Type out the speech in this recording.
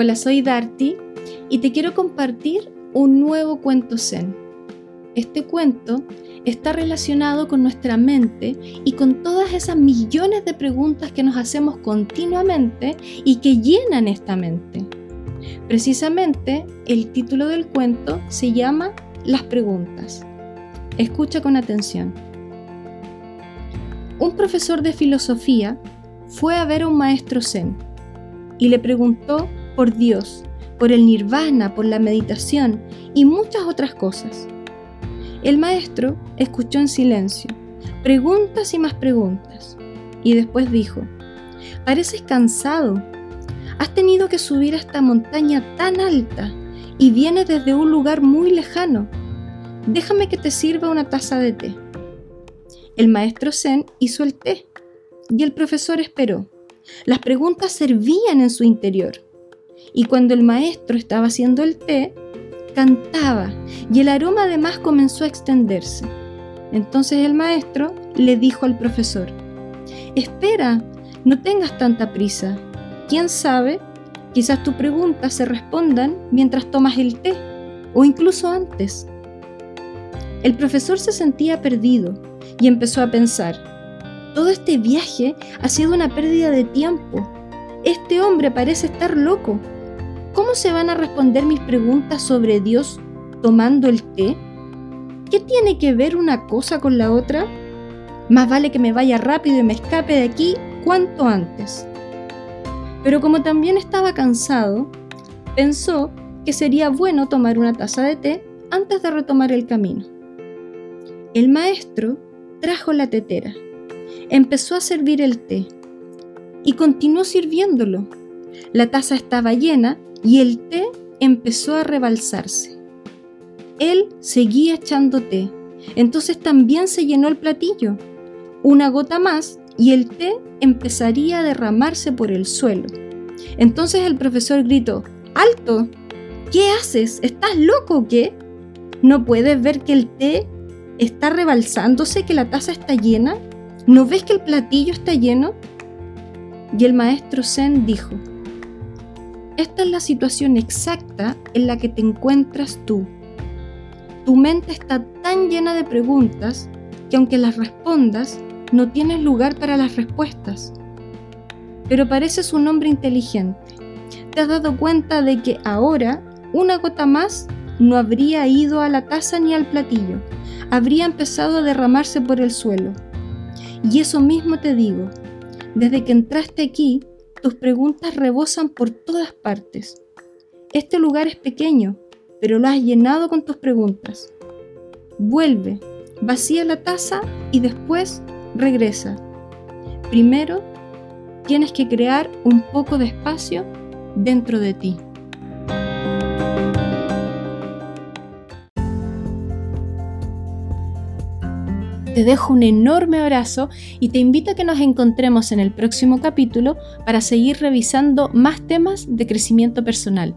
Hola, soy Darty y te quiero compartir un nuevo cuento zen. Este cuento está relacionado con nuestra mente y con todas esas millones de preguntas que nos hacemos continuamente y que llenan esta mente. Precisamente el título del cuento se llama Las preguntas. Escucha con atención. Un profesor de filosofía fue a ver a un maestro zen y le preguntó por Dios, por el nirvana, por la meditación y muchas otras cosas. El maestro escuchó en silencio, preguntas y más preguntas, y después dijo, pareces cansado, has tenido que subir a esta montaña tan alta y vienes desde un lugar muy lejano. Déjame que te sirva una taza de té. El maestro Zen hizo el té y el profesor esperó. Las preguntas servían en su interior. Y cuando el maestro estaba haciendo el té, cantaba y el aroma además comenzó a extenderse. Entonces el maestro le dijo al profesor, espera, no tengas tanta prisa. ¿Quién sabe? Quizás tus preguntas se respondan mientras tomas el té o incluso antes. El profesor se sentía perdido y empezó a pensar, todo este viaje ha sido una pérdida de tiempo. Este hombre parece estar loco. ¿Cómo se van a responder mis preguntas sobre Dios tomando el té? ¿Qué tiene que ver una cosa con la otra? Más vale que me vaya rápido y me escape de aquí cuanto antes. Pero como también estaba cansado, pensó que sería bueno tomar una taza de té antes de retomar el camino. El maestro trajo la tetera empezó a servir el té y continuó sirviéndolo. La taza estaba llena y el té empezó a rebalsarse. Él seguía echando té, entonces también se llenó el platillo. Una gota más y el té empezaría a derramarse por el suelo. Entonces el profesor gritó, ¡Alto! ¿Qué haces? ¿Estás loco qué? ¿No puedes ver que el té está rebalsándose, que la taza está llena? ¿No ves que el platillo está lleno? Y el maestro Zen dijo, esta es la situación exacta en la que te encuentras tú. Tu mente está tan llena de preguntas que aunque las respondas, no tienes lugar para las respuestas. Pero pareces un hombre inteligente. Te has dado cuenta de que ahora una gota más no habría ido a la taza ni al platillo, habría empezado a derramarse por el suelo y eso mismo te digo, desde que entraste aquí, tus preguntas rebosan por todas partes. Este lugar es pequeño, pero lo has llenado con tus preguntas. Vuelve, vacía la taza y después regresa. Primero, tienes que crear un poco de espacio dentro de ti. Te dejo un enorme abrazo y te invito a que nos encontremos en el próximo capítulo para seguir revisando más temas de crecimiento personal.